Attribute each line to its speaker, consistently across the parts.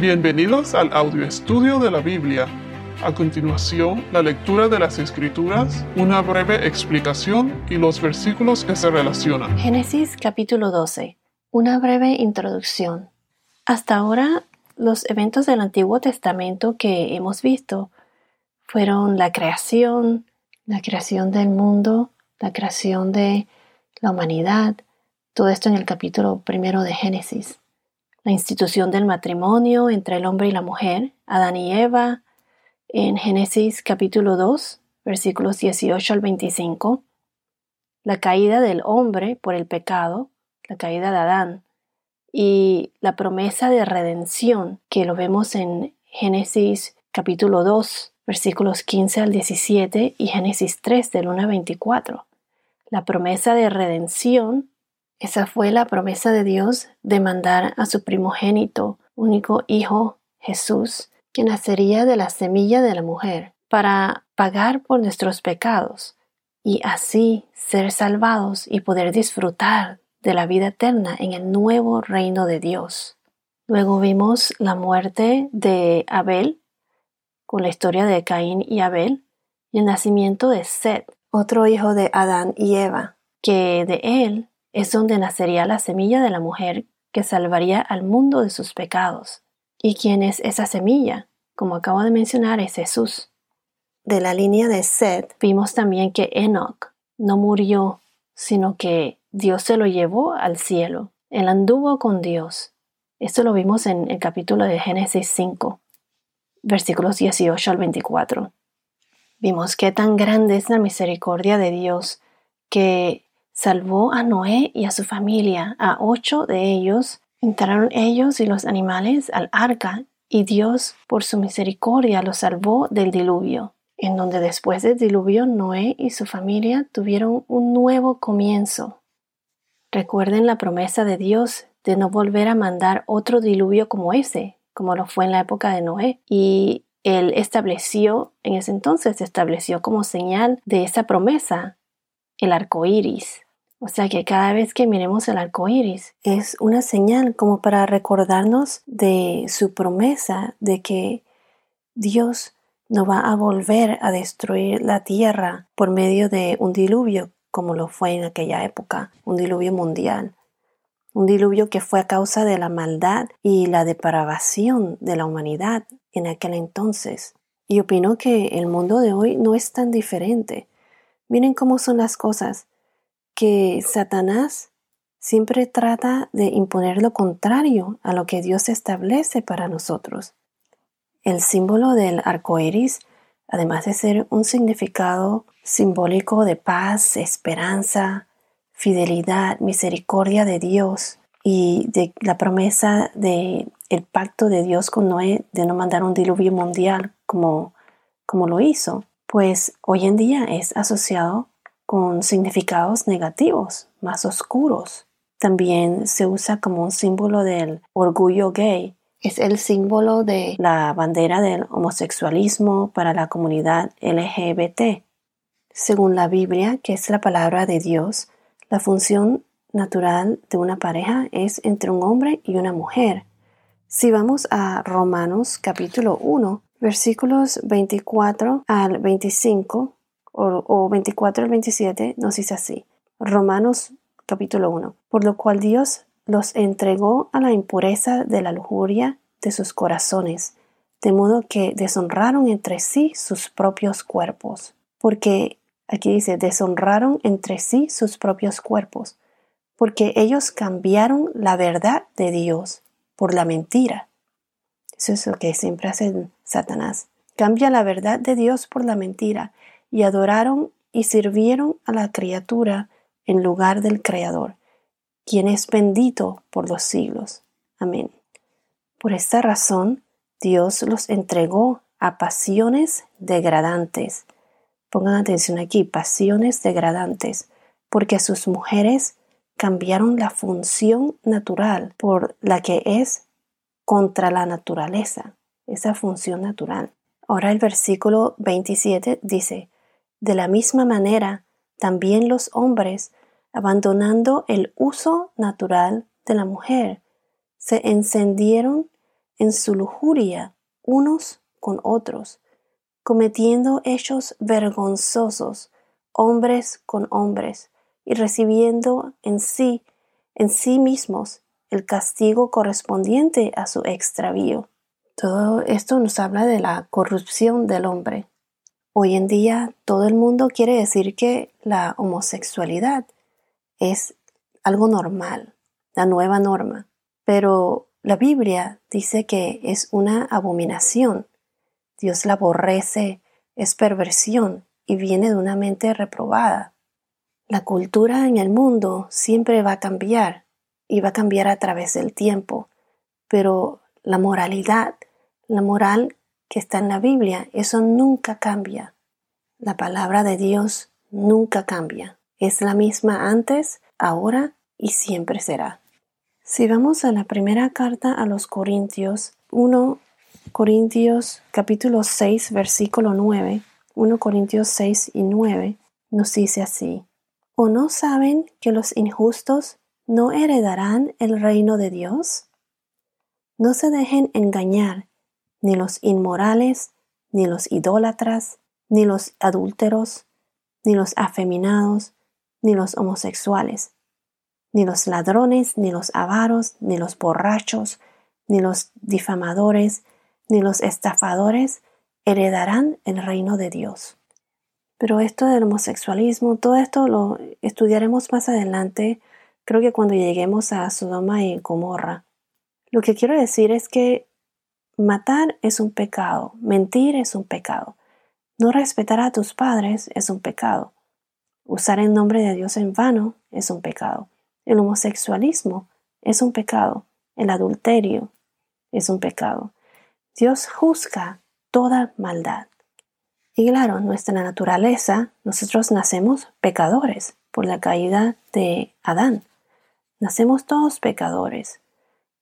Speaker 1: Bienvenidos al audio estudio de la Biblia. A continuación, la lectura de las Escrituras, una breve explicación y los versículos que se relacionan.
Speaker 2: Génesis capítulo 12. Una breve introducción. Hasta ahora, los eventos del Antiguo Testamento que hemos visto fueron la creación, la creación del mundo, la creación de la humanidad, todo esto en el capítulo primero de Génesis. La institución del matrimonio entre el hombre y la mujer, Adán y Eva, en Génesis capítulo 2, versículos 18 al 25. La caída del hombre por el pecado, la caída de Adán, y la promesa de redención que lo vemos en Génesis capítulo 2, versículos 15 al 17 y Génesis 3 del 1 al 24. La promesa de redención esa fue la promesa de Dios de mandar a su primogénito, único Hijo, Jesús, que nacería de la semilla de la mujer, para pagar por nuestros pecados y así ser salvados y poder disfrutar de la vida eterna en el nuevo reino de Dios. Luego vimos la muerte de Abel, con la historia de Caín y Abel, y el nacimiento de Seth, otro hijo de Adán y Eva, que de él es donde nacería la semilla de la mujer que salvaría al mundo de sus pecados. ¿Y quién es esa semilla? Como acabo de mencionar, es Jesús. De la línea de Seth vimos también que Enoch no murió, sino que Dios se lo llevó al cielo. Él anduvo con Dios. Esto lo vimos en el capítulo de Génesis 5, versículos 18 al 24. Vimos qué tan grande es la misericordia de Dios que salvó a Noé y a su familia. A ocho de ellos entraron ellos y los animales al arca, y Dios, por su misericordia, los salvó del diluvio, en donde después del diluvio Noé y su familia tuvieron un nuevo comienzo. Recuerden la promesa de Dios de no volver a mandar otro diluvio como ese, como lo fue en la época de Noé, y él estableció, en ese entonces estableció como señal de esa promesa el arco iris. O sea que cada vez que miremos el arco iris es una señal como para recordarnos de su promesa de que Dios no va a volver a destruir la tierra por medio de un diluvio como lo fue en aquella época, un diluvio mundial. Un diluvio que fue a causa de la maldad y la depravación de la humanidad en aquel entonces. Y opino que el mundo de hoy no es tan diferente. Miren cómo son las cosas que Satanás siempre trata de imponer lo contrario a lo que Dios establece para nosotros. El símbolo del arco iris, además de ser un significado simbólico de paz, esperanza, fidelidad, misericordia de Dios y de la promesa de el pacto de Dios con Noé de no mandar un diluvio mundial como, como lo hizo, pues hoy en día es asociado con significados negativos, más oscuros. También se usa como un símbolo del orgullo gay. Es el símbolo de la bandera del homosexualismo para la comunidad LGBT. Según la Biblia, que es la palabra de Dios, la función natural de una pareja es entre un hombre y una mujer. Si vamos a Romanos capítulo 1, versículos 24 al 25, o, 24 al 27 nos dice así. Romanos capítulo 1. Por lo cual Dios los entregó a la impureza de la lujuria de sus corazones, de modo que deshonraron entre sí sus propios cuerpos. Porque aquí dice, deshonraron entre sí sus propios cuerpos, porque ellos cambiaron la verdad de Dios por la mentira. Eso es lo que siempre hace Satanás. Cambia la verdad de Dios por la mentira y adoraron y sirvieron a la criatura en lugar del Creador, quien es bendito por los siglos. Amén. Por esta razón, Dios los entregó a pasiones degradantes. Pongan atención aquí, pasiones degradantes, porque sus mujeres cambiaron la función natural por la que es contra la naturaleza, esa función natural. Ahora el versículo 27 dice, de la misma manera, también los hombres, abandonando el uso natural de la mujer, se encendieron en su lujuria unos con otros, cometiendo hechos vergonzosos, hombres con hombres, y recibiendo en sí, en sí mismos, el castigo correspondiente a su extravío. Todo esto nos habla de la corrupción del hombre. Hoy en día todo el mundo quiere decir que la homosexualidad es algo normal, la nueva norma, pero la Biblia dice que es una abominación. Dios la aborrece, es perversión y viene de una mente reprobada. La cultura en el mundo siempre va a cambiar y va a cambiar a través del tiempo, pero la moralidad, la moral que está en la Biblia, eso nunca cambia. La palabra de Dios nunca cambia. Es la misma antes, ahora y siempre será. Si vamos a la primera carta a los Corintios, 1 Corintios capítulo 6 versículo 9, 1 Corintios 6 y 9, nos dice así, ¿o no saben que los injustos no heredarán el reino de Dios? No se dejen engañar, ni los inmorales, ni los idólatras, ni los adúlteros, ni los afeminados, ni los homosexuales ni los ladrones, ni los avaros, ni los borrachos, ni los difamadores, ni los estafadores heredarán el reino de Dios. Pero esto del homosexualismo, todo esto lo estudiaremos más adelante, creo que cuando lleguemos a Sodoma y Gomorra. Lo que quiero decir es que matar es un pecado, mentir es un pecado, no respetar a tus padres es un pecado, usar el nombre de Dios en vano es un pecado. El homosexualismo es un pecado. El adulterio es un pecado. Dios juzga toda maldad. Y claro, nuestra naturaleza, nosotros nacemos pecadores por la caída de Adán. Nacemos todos pecadores,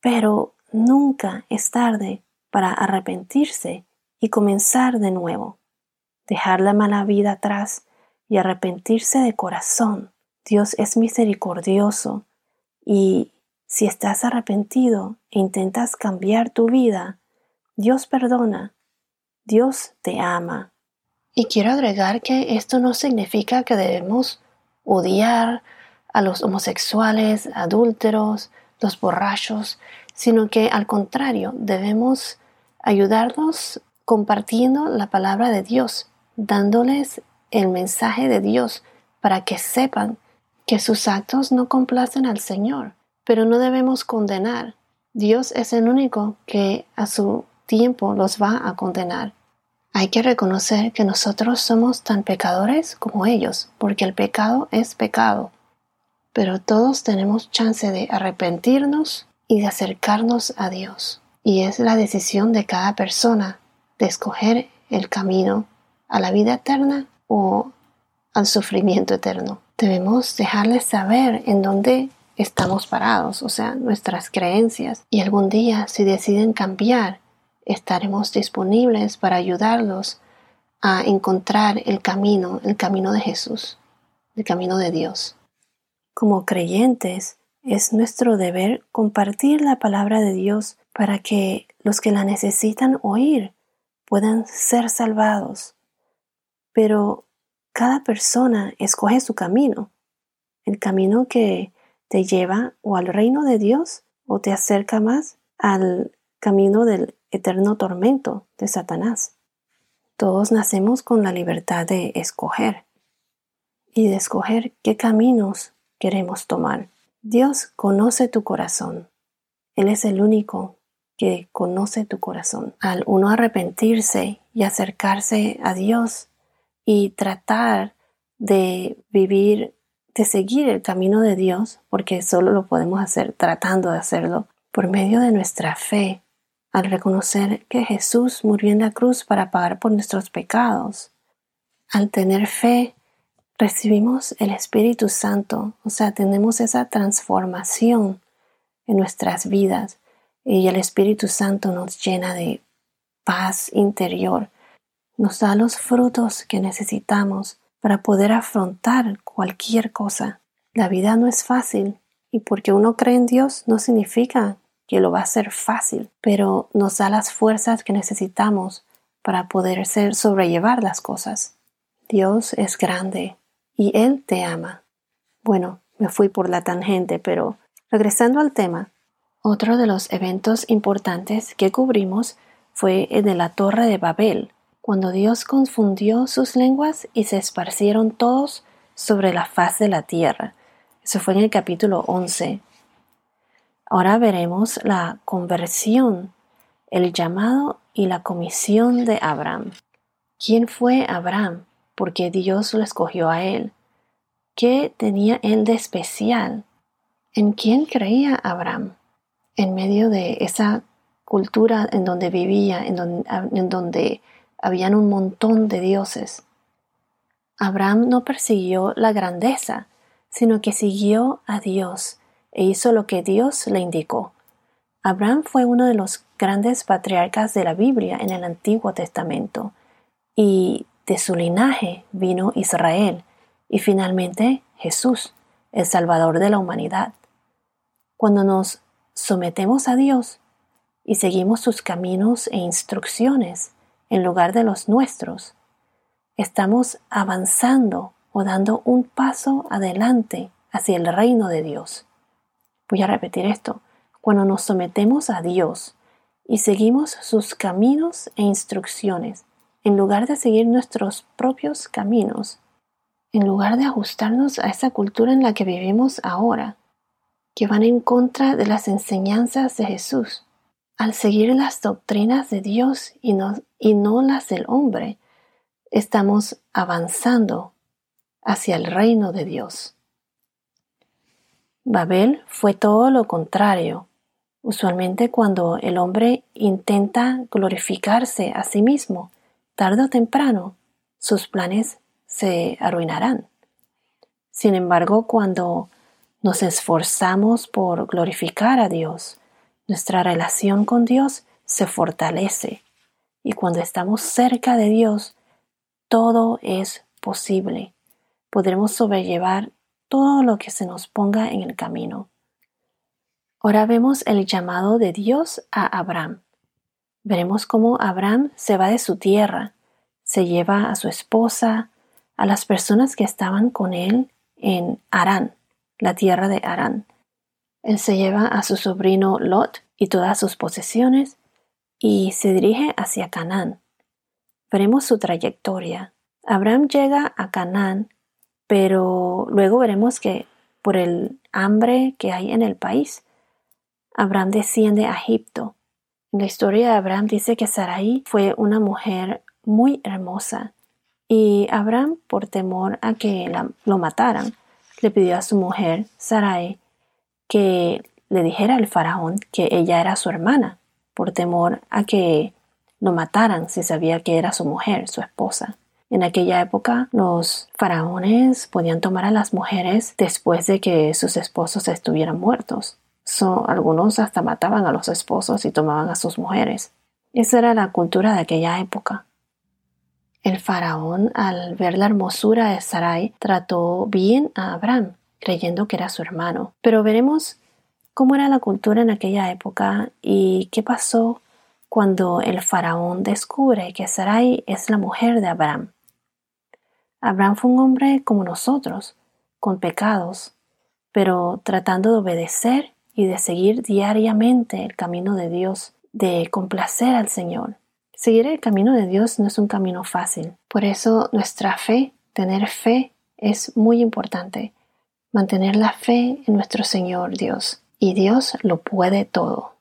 Speaker 2: pero nunca es tarde para arrepentirse y comenzar de nuevo, dejar la mala vida atrás y arrepentirse de corazón Dios es misericordioso y si estás arrepentido e intentas cambiar tu vida, Dios perdona, Dios te ama. Y quiero agregar que esto no significa que debemos odiar a los homosexuales, adúlteros, los borrachos, sino que al contrario, debemos ayudarlos compartiendo la palabra de Dios, dándoles el mensaje de Dios para que sepan que sus actos no complacen al Señor, pero no debemos condenar. Dios es el único que a su tiempo los va a condenar. Hay que reconocer que nosotros somos tan pecadores como ellos, porque el pecado es pecado. Pero todos tenemos chance de arrepentirnos y de acercarnos a Dios. Y es la decisión de cada persona de escoger el camino a la vida eterna o al sufrimiento eterno debemos dejarles saber en dónde estamos parados, o sea, nuestras creencias. Y algún día, si deciden cambiar, estaremos disponibles para ayudarlos a encontrar el camino, el camino de Jesús, el camino de Dios. Como creyentes, es nuestro deber compartir la palabra de Dios para que los que la necesitan oír puedan ser salvados. Pero cada persona escoge su camino, el camino que te lleva o al reino de Dios o te acerca más al camino del eterno tormento de Satanás. Todos nacemos con la libertad de escoger y de escoger qué caminos queremos tomar. Dios conoce tu corazón. Él es el único que conoce tu corazón. Al uno arrepentirse y acercarse a Dios, y tratar de vivir, de seguir el camino de Dios, porque solo lo podemos hacer tratando de hacerlo, por medio de nuestra fe, al reconocer que Jesús murió en la cruz para pagar por nuestros pecados. Al tener fe, recibimos el Espíritu Santo, o sea, tenemos esa transformación en nuestras vidas y el Espíritu Santo nos llena de paz interior nos da los frutos que necesitamos para poder afrontar cualquier cosa. La vida no es fácil y porque uno cree en Dios no significa que lo va a hacer fácil, pero nos da las fuerzas que necesitamos para poder ser, sobrellevar las cosas. Dios es grande y Él te ama. Bueno, me fui por la tangente, pero regresando al tema, otro de los eventos importantes que cubrimos fue el de la Torre de Babel, cuando Dios confundió sus lenguas y se esparcieron todos sobre la faz de la tierra. Eso fue en el capítulo 11. Ahora veremos la conversión, el llamado y la comisión de Abraham. ¿Quién fue Abraham? Porque Dios lo escogió a él. ¿Qué tenía él de especial? ¿En quién creía Abraham? En medio de esa cultura en donde vivía, en donde, habían un montón de dioses. Abraham no persiguió la grandeza, sino que siguió a Dios e hizo lo que Dios le indicó. Abraham fue uno de los grandes patriarcas de la Biblia en el Antiguo Testamento, y de su linaje vino Israel, y finalmente Jesús, el Salvador de la humanidad. Cuando nos sometemos a Dios y seguimos sus caminos e instrucciones en lugar de los nuestros, estamos avanzando o dando un paso adelante hacia el reino de Dios. Voy a repetir esto. Cuando nos sometemos a Dios y seguimos sus caminos e instrucciones, en lugar de seguir nuestros propios caminos, en lugar de ajustarnos a esa cultura en la que vivimos ahora, que van en contra de las enseñanzas de Jesús, al seguir las doctrinas de Dios y no, y no las del hombre, estamos avanzando hacia el reino de Dios. Babel fue todo lo contrario. Usualmente cuando el hombre intenta glorificarse a sí mismo, tarde o temprano, sus planes se arruinarán. Sin embargo, cuando nos esforzamos por glorificar a Dios, nuestra relación con Dios se fortalece y cuando estamos cerca de Dios, todo es posible. Podremos sobrellevar todo lo que se nos ponga en el camino. Ahora vemos el llamado de Dios a Abraham. Veremos cómo Abraham se va de su tierra, se lleva a su esposa, a las personas que estaban con él en Arán, la tierra de Arán. Él se lleva a su sobrino Lot y todas sus posesiones y se dirige hacia Canaán. Veremos su trayectoria. Abraham llega a Canaán pero luego veremos que por el hambre que hay en el país, Abraham desciende a Egipto. En la historia de Abraham dice que Sarai fue una mujer muy hermosa y Abraham, por temor a que lo mataran, le pidió a su mujer Sarai que le dijera al faraón que ella era su hermana, por temor a que lo mataran si sabía que era su mujer, su esposa. En aquella época los faraones podían tomar a las mujeres después de que sus esposos estuvieran muertos. algunos hasta mataban a los esposos y tomaban a sus mujeres. Esa era la cultura de aquella época. El faraón, al ver la hermosura de Sarai, trató bien a Abraham, creyendo que era su hermano. Pero veremos cómo era la cultura en aquella época y qué pasó cuando el faraón descubre que Sarai es la mujer de Abraham. Abraham fue un hombre como nosotros, con pecados, pero tratando de obedecer y de seguir diariamente el camino de Dios, de complacer al Señor. Seguir el camino de Dios no es un camino fácil. Por eso nuestra fe, tener fe, es muy importante. Mantener la fe en nuestro Señor Dios. Y Dios lo puede todo.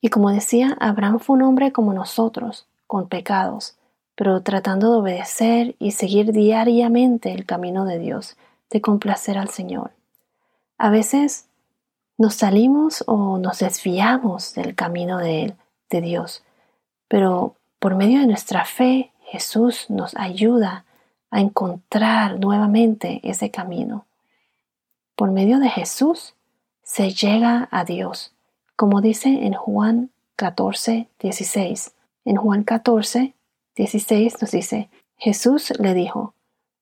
Speaker 2: Y como decía, Abraham fue un hombre como nosotros, con pecados, pero tratando de obedecer y seguir diariamente el camino de Dios, de complacer al Señor. A veces nos salimos o nos desviamos del camino de de Dios, pero por medio de nuestra fe Jesús nos ayuda a encontrar nuevamente ese camino. Por medio de Jesús se llega a Dios, como dice en Juan 14, 16. En Juan 14, 16 nos dice, Jesús le dijo,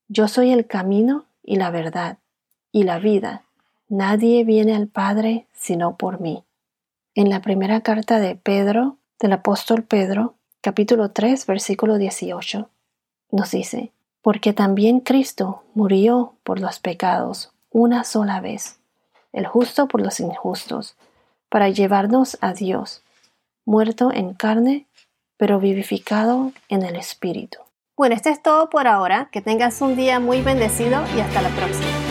Speaker 2: Yo soy el camino y la verdad y la vida. Nadie viene al Padre sino por mí. en la primera carta de Pedro, del apóstol Pedro, capítulo 3, versículo 18. Nos dice, porque también Cristo murió por los pecados una sola vez, el justo por los injustos, para llevarnos a Dios, muerto en carne, pero vivificado en el Espíritu. Bueno, esto es todo por ahora. Que tengas un día muy bendecido y hasta la próxima.